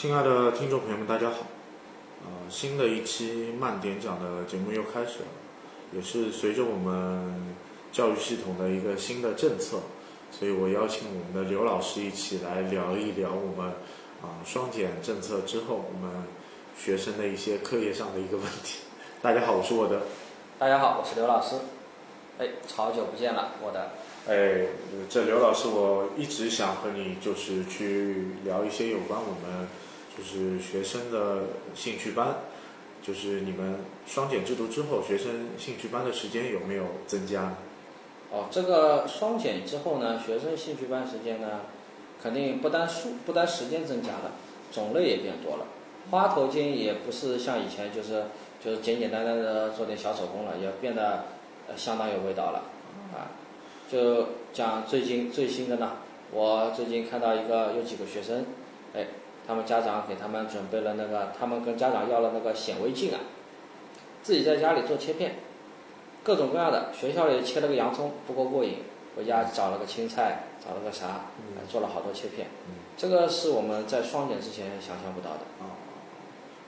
亲爱的听众朋友们，大家好。呃，新的一期慢点讲的节目又开始了，也是随着我们教育系统的一个新的政策，所以我邀请我们的刘老师一起来聊一聊我们啊双减政策之后我们学生的一些课业上的一个问题。大家好，我是我的。大家好，我是刘老师。哎，好久不见了，我的。哎，这刘老师，我一直想和你就是去聊一些有关我们就是学生的兴趣班，就是你们双减制度之后，学生兴趣班的时间有没有增加？哦，这个双减之后呢，学生兴趣班时间呢，肯定不单数不单时间增加了，种类也变多了，花头巾也不是像以前就是就是简简单单的做点小手工了，也变得相当有味道了，啊。就讲最近最新的呢，我最近看到一个有几个学生，哎，他们家长给他们准备了那个，他们跟家长要了那个显微镜啊，自己在家里做切片，各种各样的，学校里切了个洋葱不够过瘾，回家找了个青菜，找了个啥，做了好多切片，这个是我们在双减之前想象不到的啊。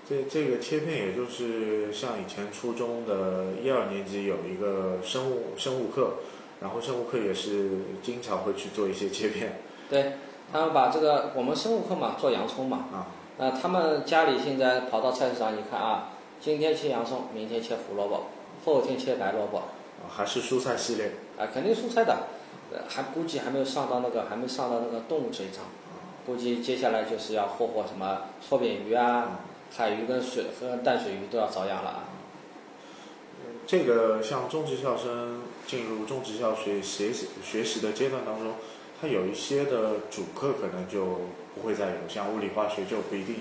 这这个切片也就是像以前初中的一二年级有一个生物生物课。然后生物课也是经常会去做一些切片，对他们把这个我们生物课嘛做洋葱嘛。啊，那他们家里现在跑到菜市场，一看啊，今天切洋葱，明天切胡萝卜，后天切白萝卜，还是蔬菜系列。啊，肯定蔬菜的，还估计还没有上到那个还没上到那个动物这一章，估计接下来就是要霍霍什么搓扁鱼啊，海鱼跟水和淡水鱼都要遭殃了啊。这个像中职校生进入中职校学学习学习的阶段当中，他有一些的主课可能就不会再有，像物理化学就不一定。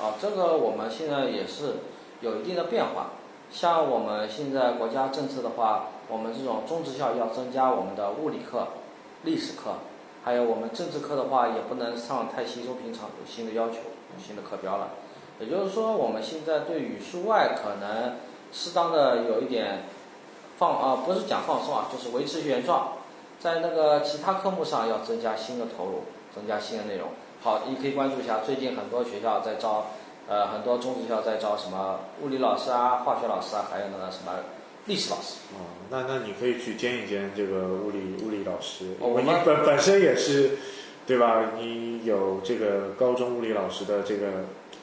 啊，这个我们现在也是有一定的变化。像我们现在国家政策的话，我们这种中职校要增加我们的物理课、历史课，还有我们政治课的话，也不能上太稀松平常，有新的要求，新的课标了。也就是说，我们现在对语数外可能。适当的有一点放啊，不是讲放松啊，就是维持原状，在那个其他科目上要增加新的投入，增加新的内容。好，你可以关注一下，最近很多学校在招，呃，很多中职校在招什么物理老师啊、化学老师啊，还有那个什么历史老师。哦，那那你可以去兼一兼这个物理物理老师，我们本本身也是，对吧？你有这个高中物理老师的这个。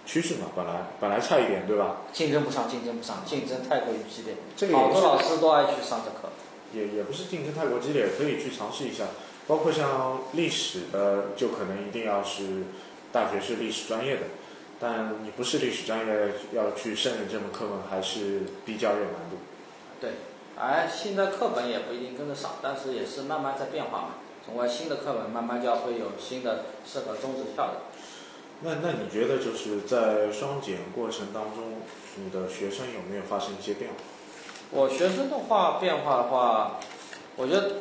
趋势嘛，本来本来差一点，对吧？竞争不上，竞争不上，竞争太过于激烈。这个好多老师都爱去上这课。也也不是竞争太过激烈，可以去尝试一下。包括像历史的，就可能一定要是大学是历史专业的，但你不是历史专业，要去胜任这门课呢，还是比较有难度。对，哎，现在课本也不一定跟得上，但是也是慢慢在变化嘛。总归新的课本慢慢就要会有新的适合中职校的。那那你觉得就是在双减过程当中，你的学生有没有发生一些变化？我学生的话变化的话，我觉得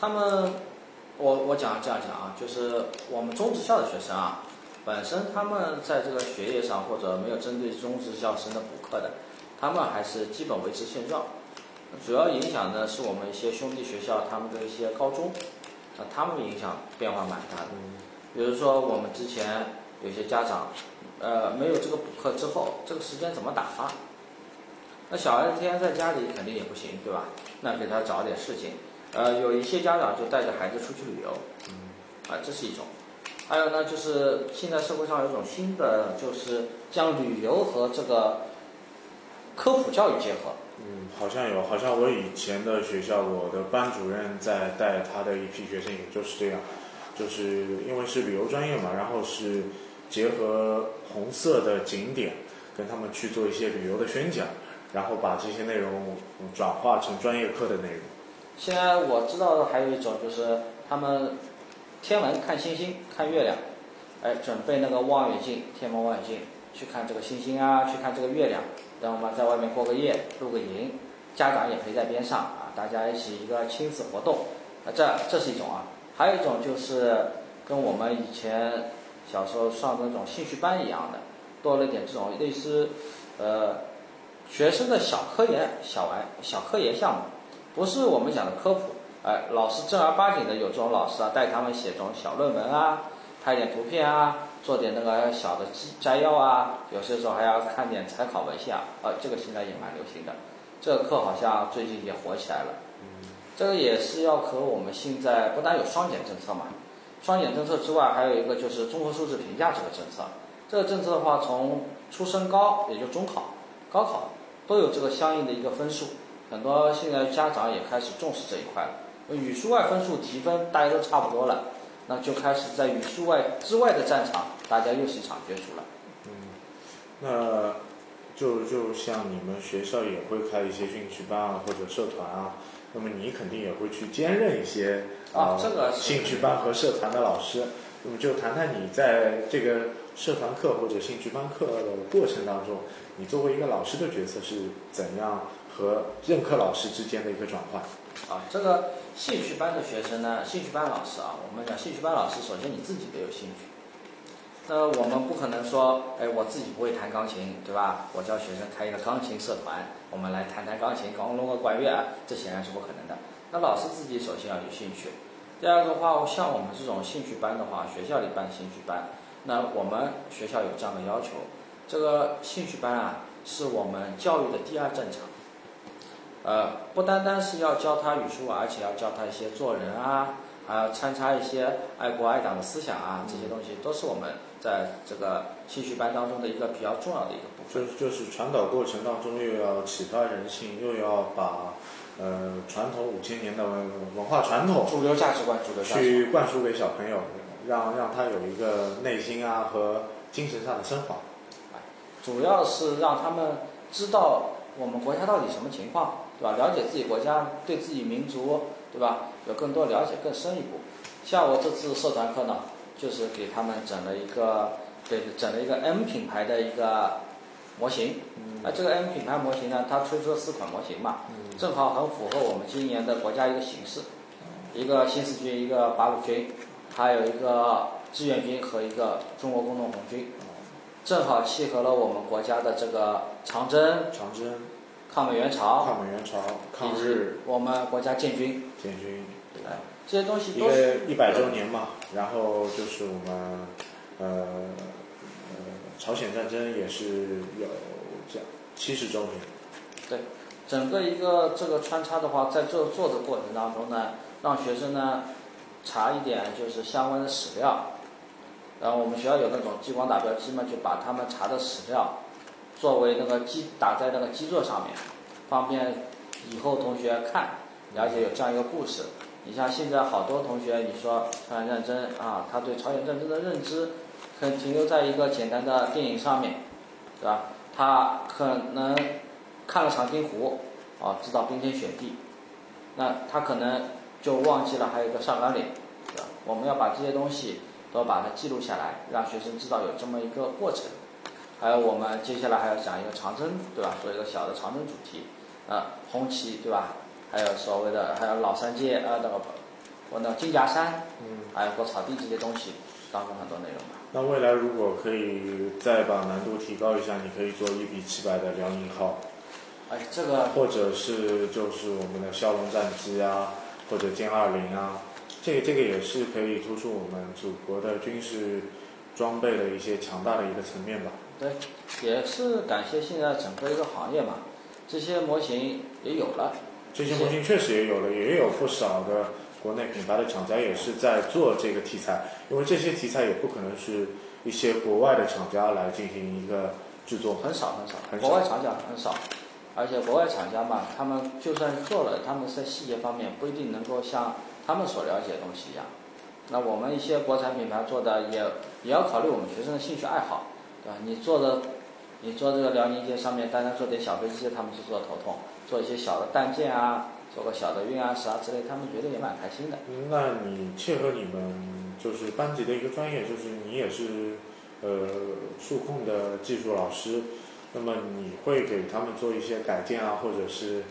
他们，我我讲这样讲啊，就是我们中职校的学生啊，本身他们在这个学业上或者没有针对中职校生的补课的，他们还是基本维持现状。主要影响呢是我们一些兄弟学校他们的一些高中，啊，他们影响变化蛮大的。比如说我们之前。有些家长，呃，没有这个补课之后，这个时间怎么打发？那小孩子天天在家里肯定也不行，对吧？那给他找点事情。呃，有一些家长就带着孩子出去旅游，嗯，啊，这是一种。还有呢，就是现在社会上有一种新的，就是将旅游和这个科普教育结合。嗯，好像有，好像我以前的学校，我的班主任在带他的一批学生，也就是这样，就是因为是旅游专业嘛，然后是。结合红色的景点，跟他们去做一些旅游的宣讲，然后把这些内容转化成专业课的内容。现在我知道的还有一种就是他们天文看星星、看月亮，哎，准备那个望远镜、天文望远镜去看这个星星啊，去看这个月亮，然后嘛在外面过个夜、露个营，家长也陪在边上啊，大家一起一个亲子活动，啊，这这是一种啊，还有一种就是跟我们以前。小时候上那种兴趣班一样的，多了点这种类似，呃，学生的小科研、小玩、小科研项目，不是我们讲的科普，哎，老师正儿八经的有这种老师啊，带他们写这种小论文啊，拍点图片啊，做点那个小的摘摘要啊，有些时候还要看点参考文献啊，呃，这个现在也蛮流行的。这个课好像最近也火起来了。这个也是要和我们现在不但有双减政策嘛，双减政策之外，还有一个就是综合素质评价这个政策。这个政策的话，从初升高，也就中考、高考都有这个相应的一个分数。很多现在家长也开始重视这一块了。语数外分数提分大家都差不多了，那就开始在语数外之外的战场，大家又是一场角逐了。嗯，那就就像你们学校也会开一些兴趣班啊，或者社团啊。那么你肯定也会去兼任一些啊，这个兴趣班和社团的老师。那么就谈谈你在这个社团课或者兴趣班课的过程当中，你作为一个老师的角色是怎样和任课老师之间的一个转换？啊，这个兴趣班的学生呢，兴趣班老师啊，我们讲兴趣班老师，首先你自己得有兴趣。那我们不可能说，哎，我自己不会弹钢琴，对吧？我教学生开一个钢琴社团，我们来弹弹钢琴，搞弄个管乐，这显然是不可能的。那老师自己首先要有兴趣。第二个话，像我们这种兴趣班的话，学校里办兴趣班，那我们学校有这样的要求，这个兴趣班啊，是我们教育的第二战场。呃，不单单是要教他语数，而且要教他一些做人啊，还要参差一些爱国爱党的思想啊，这些东西都是我们。在这个兴趣班当中的一个比较重要的一个部分，就就是传导过程当中又要启发人性，又要把呃传统五千年的文化传统、主流价值观、主流去灌输给小朋友，让让他有一个内心啊和精神上的升华。主要是让他们知道我们国家到底什么情况，对吧？了解自己国家，对自己民族，对吧？有更多了解，更深一步。像我这次社团课呢。就是给他们整了一个，对，整了一个 M 品牌的一个模型。啊，这个 M 品牌模型呢，它推出了四款模型嘛，正好很符合我们今年的国家一个形势，一个新四军，一个八路军，还有一个志愿军和一个中国工农红军，正好契合了我们国家的这个长征、长征、抗美援朝、抗美援朝、抗日，我们国家建军、建军。这些东西一个一百周年嘛，然后就是我们呃呃朝鲜战争也是有这样七十周年。对，整个一个这个穿插的话，在做做的过程当中呢，让学生呢查一点就是相关的史料，然后我们学校有那种激光打标机嘛，就把他们查的史料作为那个基打在那个基座上面，方便以后同学看了解有这样一个故事。你像现在好多同学，你说朝鲜战争啊，他对朝鲜战争的认知，可能停留在一个简单的电影上面，对吧？他可能看了长津湖，啊，知道冰天雪地，那他可能就忘记了还有一个上甘岭，对吧？我们要把这些东西都把它记录下来，让学生知道有这么一个过程。还有我们接下来还要讲一个长征，对吧？做一个小的长征主题，啊，红旗，对吧？还有所谓的，还有老三届啊，那个，我那金夹山，嗯，还有过草地这些东西，当中很多内容吧。那未来如果可以再把难度提高一下，你可以做一比七百的辽宁号。哎，这个。或者是就是我们的枭龙战机啊，或者歼二零啊，这个这个也是可以突出我们祖国的军事装备的一些强大的一个层面吧。对，也是感谢现在整个一个行业嘛，这些模型也有了。这些模型确实也有了，也有不少的国内品牌的厂家也是在做这个题材，因为这些题材也不可能是一些国外的厂家来进行一个制作，很少很少，国外厂家很少，而且国外厂家嘛，他们就算做了，他们在细节方面不一定能够像他们所了解的东西一样。那我们一些国产品牌做的也也要考虑我们学生的兴趣爱好，对吧？你做的，你做这个辽宁舰上面单单做点小飞机，他们是做头痛。做一些小的弹件啊，做个小的运啊、石啊之类，他们觉得也蛮开心的。那你切合你们就是班级的一个专业，就是你也是呃数控的技术老师，那么你会给他们做一些改建啊，或者是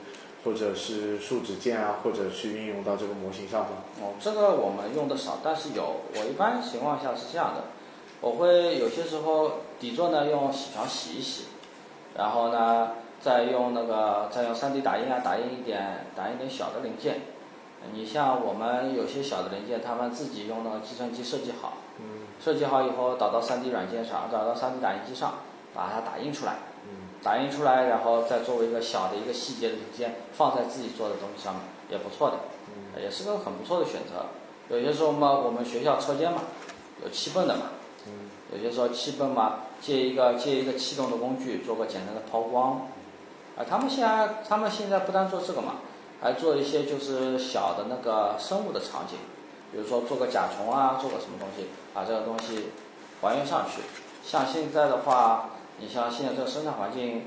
或者是数指件啊，或者去运用到这个模型上吗？哦，这个我们用的少，但是有。我一般情况下是这样的，我会有些时候底座呢用洗床洗一洗，然后呢。再用那个，再用 3D 打印啊，打印一点，打印点小的零件。你像我们有些小的零件，他们自己用那个计算机设计好。嗯。设计好以后导到 3D 软件上，导到 3D 打印机上，把它打印出来。打印出来，然后再作为一个小的一个细节的零件放在自己做的东西上面，也不错的，也是个很不错的选择。有些时候嘛，我们学校车间嘛，有气泵的嘛，有些时候气泵嘛，借一个借一个气动的工具做个简单的抛光，啊，他们现在他们现在不单做这个嘛，还做一些就是小的那个生物的场景，比如说做个甲虫啊，做个什么东西，把这个东西还原上去。像现在的话。你像现在这个生态环境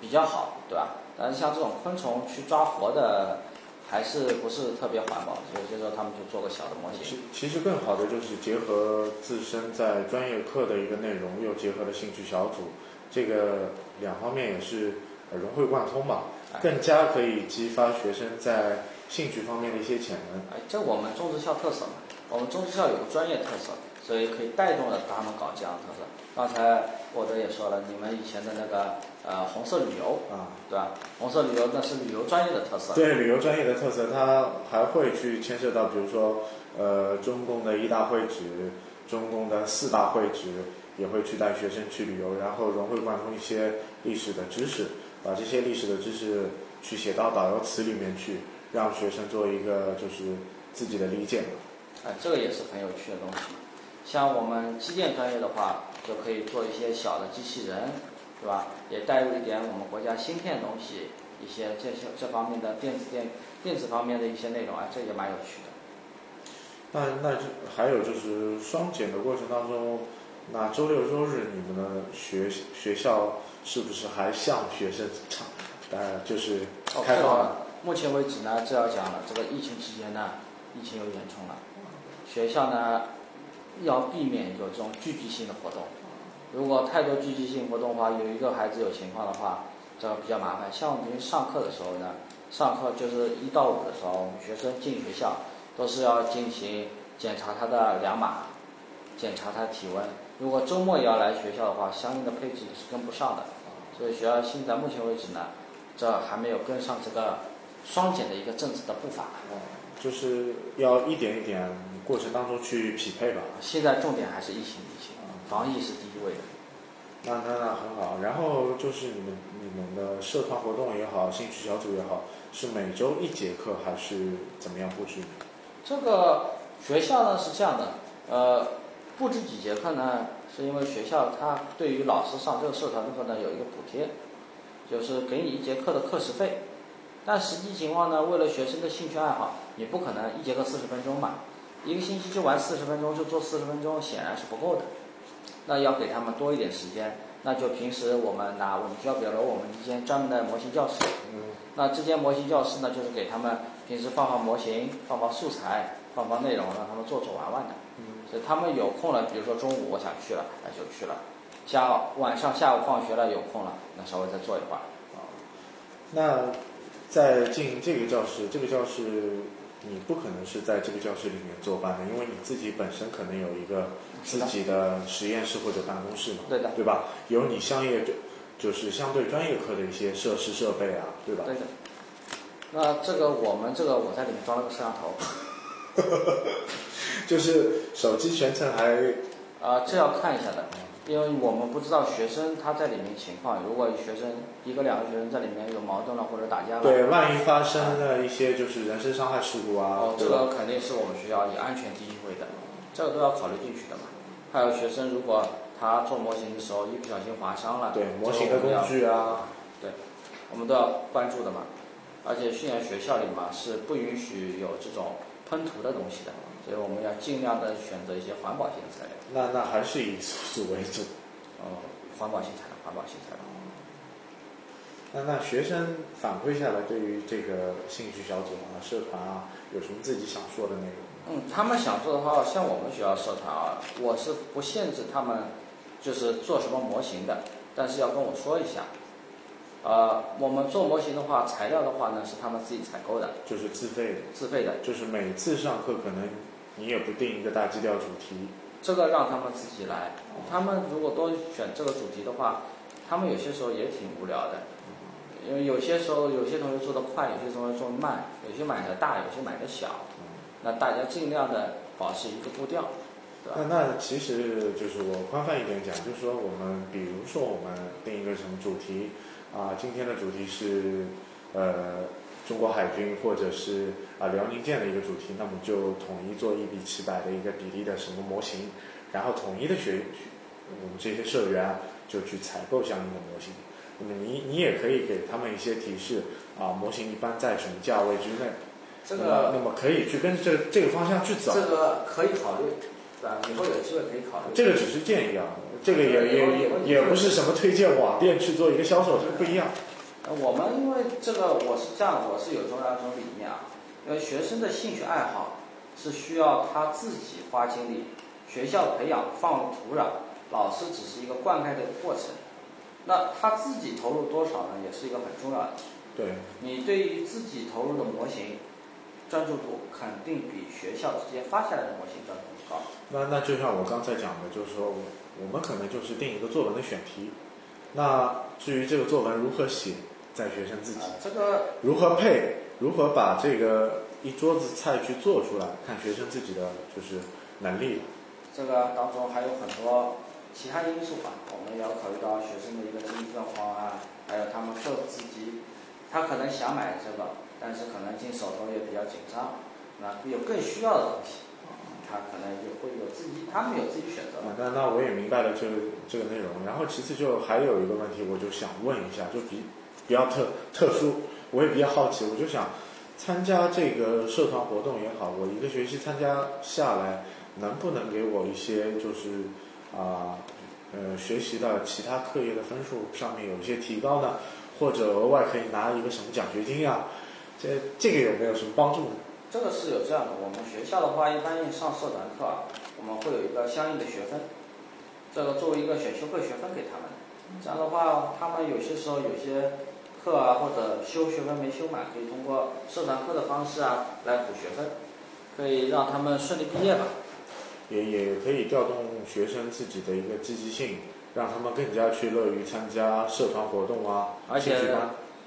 比较好，对吧？但是像这种昆虫去抓活的，还是不是特别环保，所以就说他们就做个小的模型。其其实更好的就是结合自身在专业课的一个内容，又结合了兴趣小组，这个两方面也是融会贯通吧，更加可以激发学生在兴趣方面的一些潜能。哎，这我们中职校特色嘛，我们中职校有个专业特色，所以可以带动了他们搞这样的特色。刚才。或者也说了，你们以前的那个呃红色旅游啊，对吧？红色旅游那是旅游专业的特色。对旅游专业的特色，它还会去牵涉到，比如说呃中共的一大会址、中共的四大会址，也会去带学生去旅游，然后融会贯通一些历史的知识，把这些历史的知识去写到导游词里面去，让学生做一个就是自己的理解。哎，这个也是很有趣的东西。像我们机电专业的话。就可以做一些小的机器人，对吧？也带入一点我们国家芯片东西，一些这些这方面的电子电电子方面的一些内容啊，这也蛮有趣的。那那就还有就是双减的过程当中，那周六周日你们的学学校是不是还向学生场呃就是开放了？目前为止呢，这要讲了，这个疫情期间呢，疫情又严重了，学校呢。要避免有这种聚集性的活动，如果太多聚集性活动的话，有一个孩子有情况的话，这个比较麻烦。像我们上课的时候呢，上课就是一到五的时候，我们学生进学校都是要进行检查他的两码，检查他体温。如果周末也要来学校的话，相应的配置是跟不上的。所以学校现在目前为止呢，这还没有跟上这个双减的一个政策的步伐。就是要一点一点过程当中去匹配吧。现在重点还是疫情，疫情，防疫是第一位的。那那那很好。然后就是你们你们的社团活动也好，兴趣小组也好，是每周一节课还是怎么样布置？这个学校呢是这样的，呃，布置几节课呢？是因为学校它对于老师上这个社团课呢有一个补贴，就是给你一节课的课时费。但实际情况呢，为了学生的兴趣爱好，你不可能一节课四十分钟嘛，一个星期就玩四十分钟，就做四十分钟，显然是不够的。那要给他们多一点时间，那就平时我们拿我们学校比如我们一间专门的模型教室，那这间模型教室呢，就是给他们平时放放模型，放放素材，放放内容，让他们做做玩玩的。所以他们有空了，比如说中午我想去了，那就去了；下晚上下午放学了有空了，那稍微再做一会儿。那。在进这个教室，这个教室你不可能是在这个教室里面坐班的，因为你自己本身可能有一个自己的实验室或者办公室嘛，对的，对吧？有你商业就就是相对专业课的一些设施设备啊，对吧？对的。那这个我们这个我在里面装了个摄像头，就是手机全程还啊，这要看一下的。因为我们不知道学生他在里面情况，如果学生一个两个学生在里面有矛盾了或者打架了，对，万一发生了一些就是人身伤害事故啊，哦，这个肯定是我们学校以安全第一位的，这个都要考虑进去的嘛。还有学生如果他做模型的时候一不小心划伤了，对，模型的工具啊，对，我们都要关注的嘛。而且训练学校里嘛是不允许有这种喷涂的东西的。所以我们要尽量的选择一些环保性的材料。那那还是以素为主。哦，环保性材料，环保性材料。那那学生反馈下来，对于这个兴趣小组啊、社团啊，有什么自己想说的内容？嗯，他们想做的话，像我们学校社团啊，我是不限制他们，就是做什么模型的，但是要跟我说一下。呃，我们做模型的话，材料的话呢，是他们自己采购的，就是自费的。自费的，就是每次上课可能你也不定一个大基调主题，这个让他们自己来。他们如果多选这个主题的话，他们有些时候也挺无聊的，因为有些时候有些同学做的快，有些同学做的慢，有些买的大，有些买的小，那大家尽量的保持一个步调。那那其实就是我宽泛一点讲，就是说我们比如说我们定一个什么主题啊，今天的主题是呃中国海军或者是啊辽宁舰的一个主题，那么就统一做一比七百的一个比例的什么模型，然后统一的学我们这些社员就去采购相应的模型。那么你你也可以给他们一些提示啊，模型一般在什么价位之内？这个那么可以去跟这这个方向去走。这个可以考虑，对吧？以后有机会可以考虑。这个只是建议啊，这个也也也也不是什么推荐网店去做一个销售，这个不一样。呃，我们因为这个我是这样，我是有这样一种理念啊，因为学生的兴趣爱好是需要他自己花精力，学校培养放入土壤，老师只是一个灌溉的过程。那他自己投入多少呢，也是一个很重要的。对。你对于自己投入的模型，专注度肯定比学校直接发下来的模型专注度高。那那就像我刚才讲的，就是说，我们可能就是定一个作文的选题。那至于这个作文如何写，在学生自己。这个。如何配？如何把这个一桌子菜去做出来？看学生自己的就是能力。这个当中还有很多。其他因素吧，我们也要考虑到学生的一个经济状况啊，还有他们各自己，他可能想买这个，但是可能进手头也比较紧张，那有更需要的东西，他可能就会有自己，他们有自己选择。那那我也明白了这个这个内容，然后其次就还有一个问题，我就想问一下，就比比较特特殊，我也比较好奇，我就想参加这个社团活动也好，我一个学期参加下来，能不能给我一些就是。啊，呃，学习的其他课业的分数上面有一些提高呢，或者额外可以拿一个什么奖学金呀？这这个有没有什么帮助呢？这个是有这样的，我们学校的话，一般上社团课啊，我们会有一个相应的学分，这个作为一个选修课学分给他们。这样的话，他们有些时候有些课啊，或者修学分没修满，可以通过社团课的方式啊来补学分，可以让他们顺利毕业吧。也也可以调动学生自己的一个积极性，让他们更加去乐于参加社团活动啊。而且，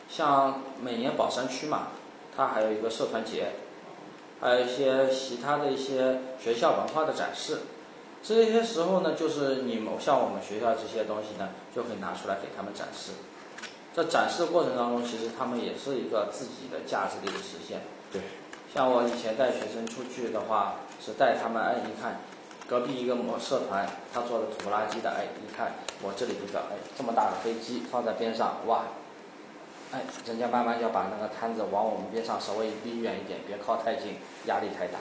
像每年宝山区嘛，它还有一个社团节，还有一些其他的一些学校文化的展示。这些时候呢，就是你们像我们学校这些东西呢，就可以拿出来给他们展示。在展示的过程当中，其实他们也是一个自己的价值的一个实现。对。像我以前带学生出去的话，是带他们哎一看，隔壁一个某社团他做的土不拉几的哎一看我这里一个哎这么大的飞机放在边上哇，哎人家慢慢要把那个摊子往我们边上稍微离远一点，别靠太近，压力太大。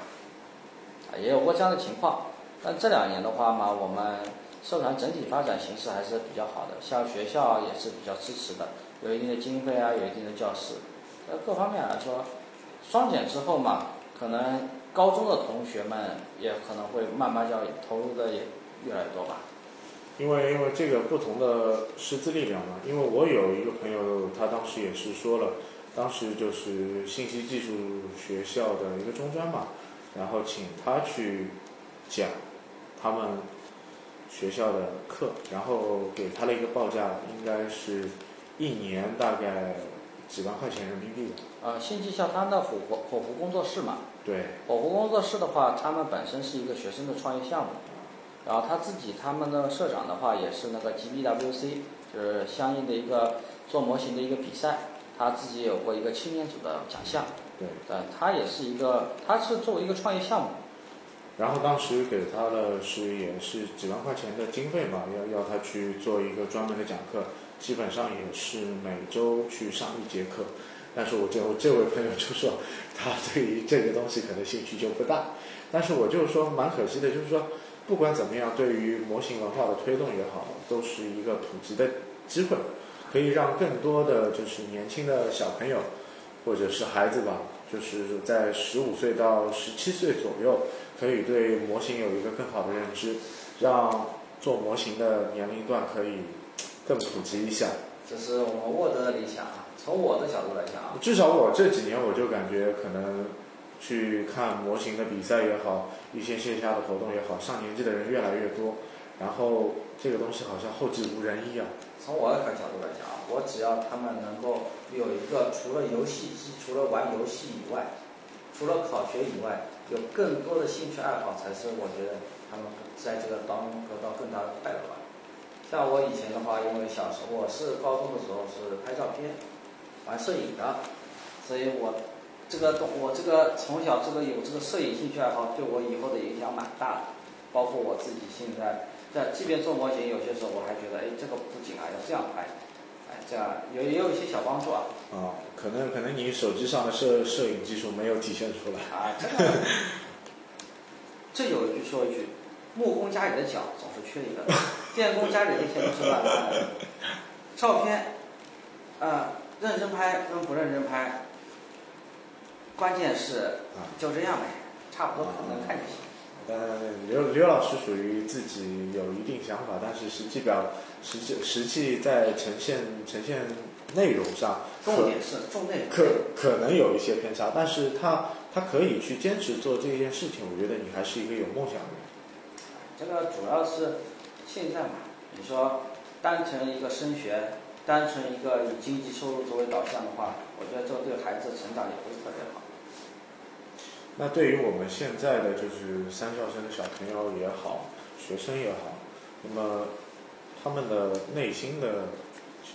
啊也有过这样的情况，但这两年的话嘛，我们社团整体发展形势还是比较好的，像学校也是比较支持的，有一定的经费啊，有一定的教室，呃各方面来说。双减之后嘛，可能高中的同学们也可能会慢慢要投入的也越来越多吧。因为因为这个不同的师资力量嘛，因为我有一个朋友，他当时也是说了，当时就是信息技术学校的一个中专嘛，然后请他去讲他们学校的课，然后给他的一个报价应该是一年大概。几万块钱人民币吧。呃，信息校他的火火火狐工作室嘛。对。火狐工作室的话，他们本身是一个学生的创业项目，然后他自己他们的社长的话也是那个 GBWC，就是相应的一个做模型的一个比赛，他自己有过一个青年组的奖项。对。对，他也是一个，他是作为一个创业项目。然后当时给他的是也是几万块钱的经费嘛，要要他去做一个专门的讲课。基本上也是每周去上一节课，但是我这我这位朋友就说，他对于这个东西可能兴趣就不大，但是我就是说蛮可惜的，就是说不管怎么样，对于模型文化的推动也好，都是一个普及的机会，可以让更多的就是年轻的小朋友或者是孩子吧，就是在十五岁到十七岁左右，可以对模型有一个更好的认知，让做模型的年龄段可以。更普及一下，这是我们沃德的理想啊。从我的角度来讲啊，至少我这几年我就感觉，可能去看模型的比赛也好，一些线下的活动也好，上年纪的人越来越多。然后这个东西好像后继无人一样。从我的角度来讲啊，我只要他们能够有一个除了游戏机、除了玩游戏以外，除了考学以外，有更多的兴趣爱好，才是我觉得他们在这个当中得到更大的快乐吧。像我以前的话，因为小时候我是高中的时候是拍照片、玩摄影的，所以我这个东我这个从小这个有这个摄影兴趣爱好，对我以后的影响蛮大的。包括我自己现在在，即便做模型，有些时候我还觉得，哎，这个布景啊要这样拍，哎，这样有也有一些小帮助啊。啊，可能可能你手机上的摄摄影技术没有体现出来。啊，这个，这有一句说一句，木工家里的脚总是缺一个，电工家里的钱都是乱花的。照片，呃，认真拍跟不认真拍，关键是就这样呗，差不多可能看就行。呃，刘刘老师属于自己有一定想法，但是实际表实际实际在呈现呈现内容上，重点是重内容，可可能有一些偏差，但是他他可以去坚持做这件事情，我觉得你还是一个有梦想的人。这个主要是现在嘛，你说单纯一个升学，单纯一个以经济收入作为导向的话，我觉得这对孩子成长也不是特别好。那对于我们现在的就是三校生的小朋友也好，学生也好，那么他们的内心的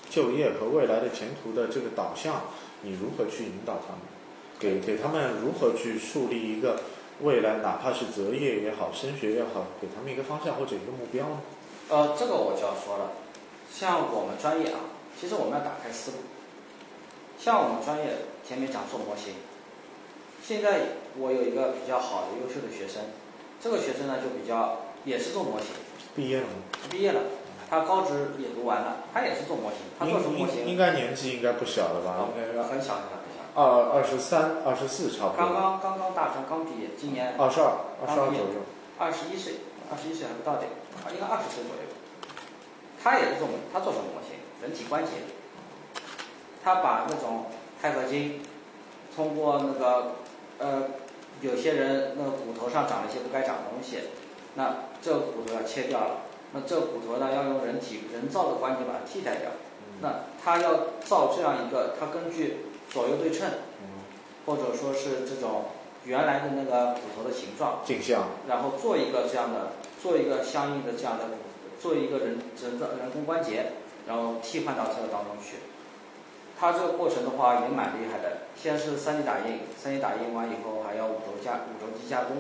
就业和未来的前途的这个导向，你如何去引导他们？给给他们如何去树立一个未来，哪怕是择业也好，升学也好，给他们一个方向或者一个目标呢？呃，这个我就要说了，像我们专业啊，其实我们要打开思路。像我们专业前面讲做模型。现在我有一个比较好的优秀的学生，这个学生呢就比较也是做模型，毕业了吗？毕业了，他高职也读完了，他也是做模型，他做什么模型？应该年纪应该不小了吧？很小很小很小。二二十三、二十四差不多。刚刚刚刚大专刚毕业，今年。二十二，二十二左右。二十一岁，二十一岁还不到点，应该二十岁左右。他也是做模，他做什么模型？人体关节。他把那种钛合金，通过那个。呃，有些人那个骨头上长了一些不该长的东西，那这个骨头要切掉了，那这个骨头呢要用人体人造的关节把它替代掉。那他要造这样一个，他根据左右对称，或者说是这种原来的那个骨头的形状，镜像，然后做一个这样的，做一个相应的这样的，做一个人人造人工关节，然后替换到这个当中去。它这个过程的话也蛮厉害的，先是 3D 打印，3D 打印完以后还要五轴加五轴机加工，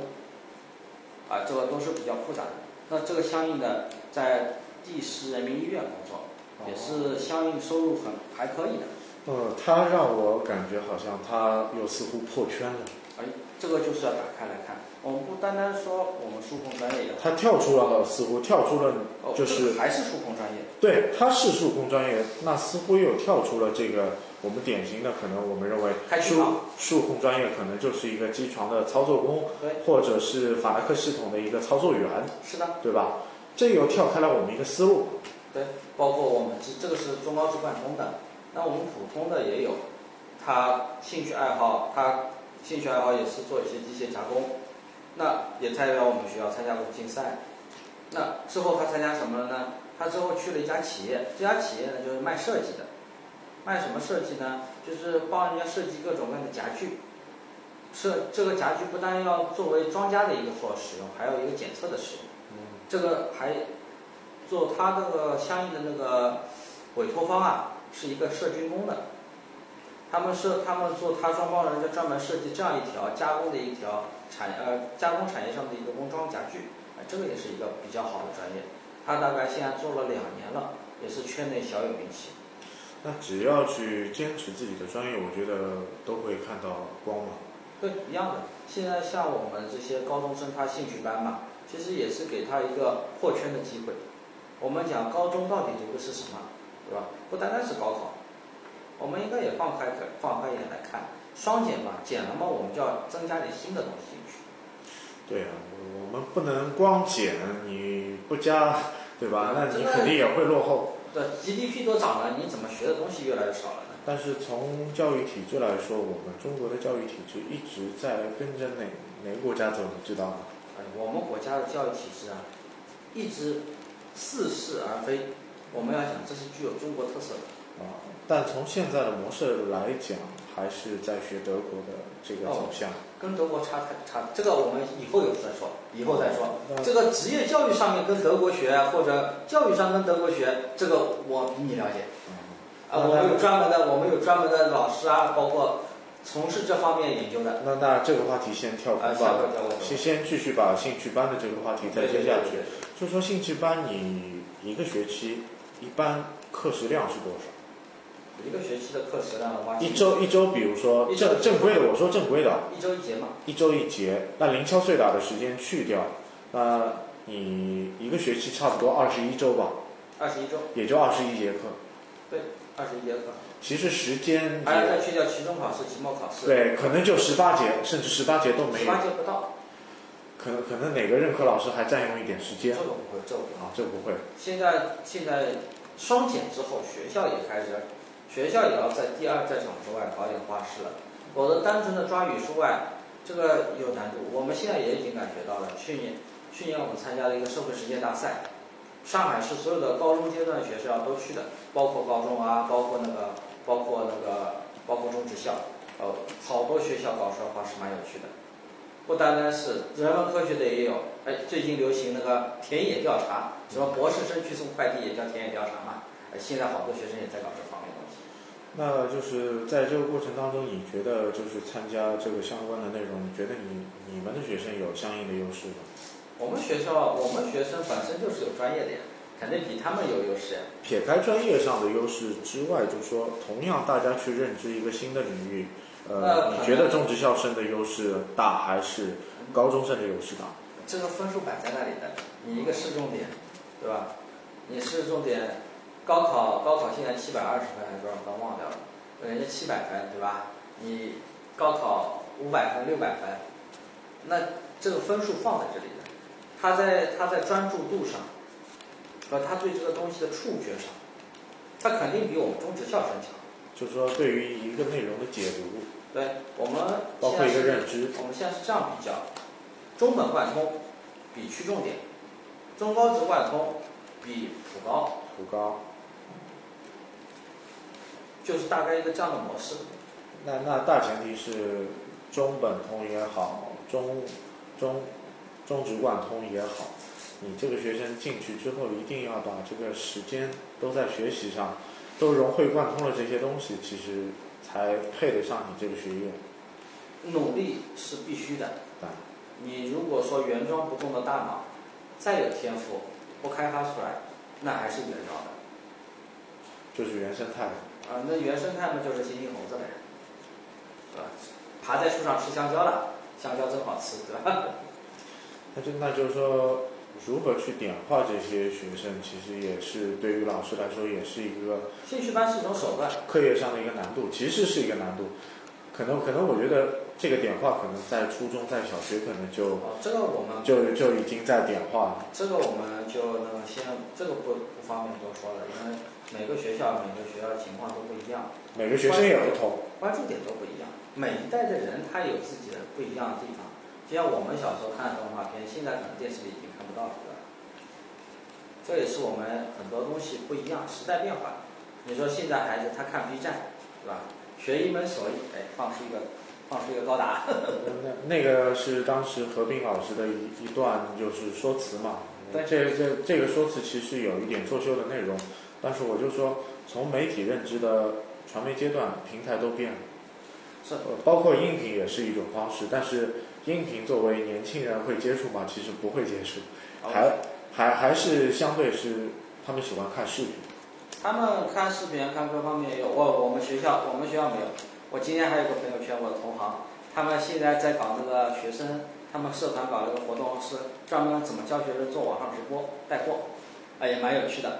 啊，这个都是比较复杂的。那这个相应的在第十人民医院工作，也是相应收入很还可以的。呃，他让我感觉好像他又似乎破圈了。哎，这个就是要打开来看。我们不单单说我们数控专业的，他跳出了，似乎跳出了，就是还是数控专业。对，他是数控专业，那似乎又跳出了这个我们典型的可能，我们认为数数控专业可能就是一个机床的操作工，或者是法拉克系统的一个操作员。是的，对吧？这又跳开了我们一个思路。对，包括我们这这个是中高职贯通的，那我们普通的也有，他兴趣爱好，他兴趣爱好也是做一些机械加工。那也代表我们学校参加过竞赛，那之后他参加什么了呢？他之后去了一家企业，这家企业呢就是卖设计的，卖什么设计呢？就是帮人家设计各种各样的家具，设这个家具不单要作为庄家的一个所使用，还有一个检测的使用。这个还做他那个相应的那个委托方啊，是一个设军工的。他们设他们做他双方人就专门设计这样一条加工的一条产呃加工产业上的一个工装家具，哎，这个也是一个比较好的专业。他大概现在做了两年了，也是圈内小有名气。那只要去坚持自己的专业，我觉得都会看到光芒。对，一样的。现在像我们这些高中生，他兴趣班嘛，其实也是给他一个破圈的机会。我们讲高中到底读的是什么，对吧？不单单是高考。我们应该也放开放开眼来看，双减嘛，减了嘛，我们就要增加点新的东西进去。对啊，我们不能光减，你不加，对吧？那你肯定也会落后。对，GDP 都涨了，你怎么学的东西越来越少了呢？但是从教育体制来说，我们中国的教育体制一直在跟着哪哪个国家走，你知道吗？哎，我们国家的教育体制啊，一直似是而非。我们要讲，这是具有中国特色的。啊，但从现在的模式来讲，还是在学德国的这个走向。跟德国差太差，这个我们以后有再说，以后再说。那这个职业教育上面跟德国学，或者教育上跟德国学，这个我比你了解。啊，我们有专门的，我们有专门的老师啊，包括从事这方面研究的。那那这个话题先跳过，吧先先继续把兴趣班的这个话题再接下去。对对对就说兴趣班，你一个学期一般课时量是多少？一个学期的课时量的话，一周一周，比如说一周正正规的，我说正规的，一周一节嘛。一周一节，那零敲碎打的时间去掉，那你一个学期差不多二十一周吧，二十一周，也就二十一节课。对二十一节课，其实时间还要再去掉期中考试、期末考试，对，可能就十八节，甚至十八节都没有十八。节不到，可能可能哪个任课老师还占用一点时间这个不会，这个不会。啊，这不会。现在现在双减之后，学校也开始，学校也要在第二战场之外搞点花式了，否则单纯的抓语数外，这个有难度。我们现在也已经感觉到了，去年去年我们参加了一个社会实践大赛，上海市所有的高中阶段的学校都去的，包括高中啊，包括那个包括那个包括中职校，呃，好多学校搞出来花式蛮有趣的。不单单是人文科学的也有，哎，最近流行那个田野调查，什么博士生去送快递也叫田野调查嘛，哎，现在好多学生也在搞这方面东西。那就是在这个过程当中，你觉得就是参加这个相关的内容，你觉得你你们的学生有相应的优势吗？我们学校，我们学生本身就是有专业的呀，肯定比他们有优势呀。撇开专业上的优势之外，就说同样大家去认知一个新的领域，呃，呃你觉得中职校生的优势大还是高中生的优势大？这个分数摆在那里的，你一个市重点，对吧？你市重点，高考高考现在七百二十分还是多少分忘掉了，人家七百分，对吧？你高考五百分六百分，那这个分数放在这里的，他在他在专注度上，和他对这个东西的触觉上，他肯定比我们中职校生强。就是说对于一个内容的解读，对我们包括一个认知，我们现在是这样比较：中本贯通比区重点，中高职贯通比普高，普高。就是大概一个这样的模式。那那大前提是中本通也好，中中中职贯通也好，你这个学生进去之后，一定要把这个时间都在学习上，都融会贯通了这些东西，其实才配得上你这个学院。努力是必须的啊。你如果说原装不动的大脑，再有天赋，不开发出来，那还是原装的。就是原生态。啊，那原生态嘛，就是猩猩猴子呗，对吧？爬在树上吃香蕉了，香蕉真好吃，对吧？那就那就是说，如何去点化这些学生，其实也是对于老师来说，也是一个兴趣班是一种手段。课业上的一个难度，其实是一个难度。可能可能我觉得这个点化，可能在初中、在小学，可能就哦，这个我们就就已经在点化了。这个我们就那个先，这个不不方便多说了，因为每个学校每个学校情况都不一样，每个学生也不同，关注点都不一样，每一代的人他有自己的不一样的地方。就像我们小时候看的动画片，现在可能电视里已经看不到了，对吧？这也是我们很多东西不一样，时代变化。你说现在孩子他看 B 站，对吧？学一门手艺，哎，放出一个放出一个高达，那那个是当时何冰老师的一一段就是说辞嘛。对这这这个说辞其实有一点作秀的内容，但是我就说，从媒体认知的传媒阶段，平台都变了。是呃，包括音频也是一种方式，但是音频作为年轻人会接触吗？其实不会接触，还还还是相对是他们喜欢看视频。他们看视频、看各方面也有。我我们学校我们学校没有。我今天还有个朋友圈，我的同行，他们现在在搞那个学生，他们社团搞了个活动，是专门怎么教学生做网上直播带货，啊，也蛮有趣的，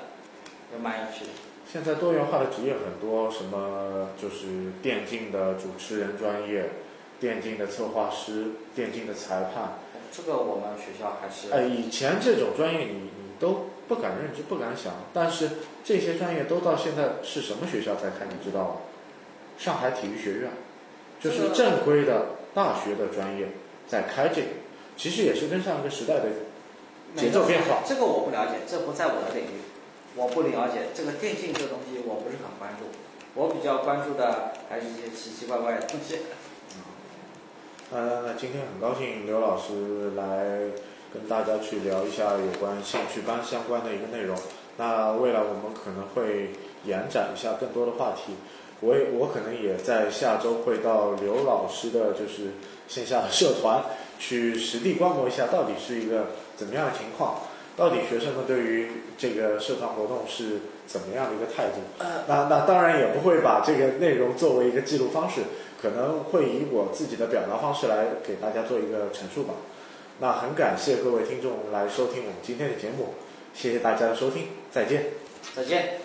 也蛮有趣的。现在多元化的职业很多，什么就是电竞的主持人专业，电竞的策划师，电竞的裁判。这个我们学校还是哎，以前这种专业你你都不敢认知，不敢想，但是这些专业都到现在是什么学校在开，你知道吗？上海体育学院，就是正规的大学的专业在开这个，其实也是跟上一个时代的节奏变化。这个我不了解，这不在我的领域。我不了解这个电竞这个东西，我不是很关注。我比较关注的还是一些奇奇怪怪的东西。那那今天很高兴刘老师来跟大家去聊一下有关兴趣班相关的一个内容。那未来我们可能会延展一下更多的话题。我也我可能也在下周会到刘老师的就是线下社团去实地观摩一下，到底是一个怎么样的情况，到底学生们对于这个社团活动是怎么样的一个态度。那那当然也不会把这个内容作为一个记录方式，可能会以我自己的表达方式来给大家做一个陈述吧。那很感谢各位听众来收听我们今天的节目，谢谢大家的收听，再见。再见。